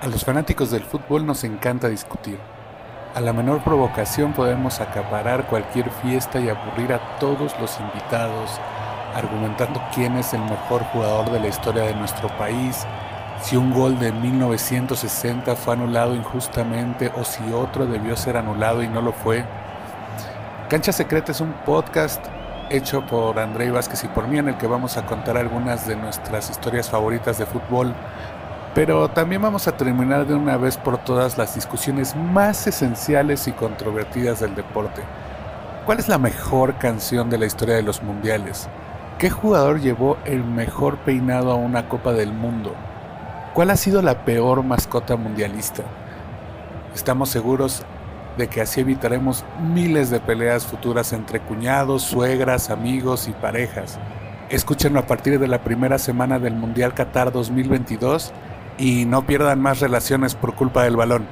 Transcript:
A los fanáticos del fútbol nos encanta discutir. A la menor provocación podemos acaparar cualquier fiesta y aburrir a todos los invitados, argumentando quién es el mejor jugador de la historia de nuestro país, si un gol de 1960 fue anulado injustamente o si otro debió ser anulado y no lo fue. Cancha Secreta es un podcast hecho por André Vázquez y por mí en el que vamos a contar algunas de nuestras historias favoritas de fútbol pero también vamos a terminar de una vez por todas las discusiones más esenciales y controvertidas del deporte. ¿Cuál es la mejor canción de la historia de los mundiales? ¿Qué jugador llevó el mejor peinado a una Copa del Mundo? ¿Cuál ha sido la peor mascota mundialista? Estamos seguros de que así evitaremos miles de peleas futuras entre cuñados, suegras, amigos y parejas. Escúchenlo a partir de la primera semana del Mundial Qatar 2022 y no pierdan más relaciones por culpa del balón.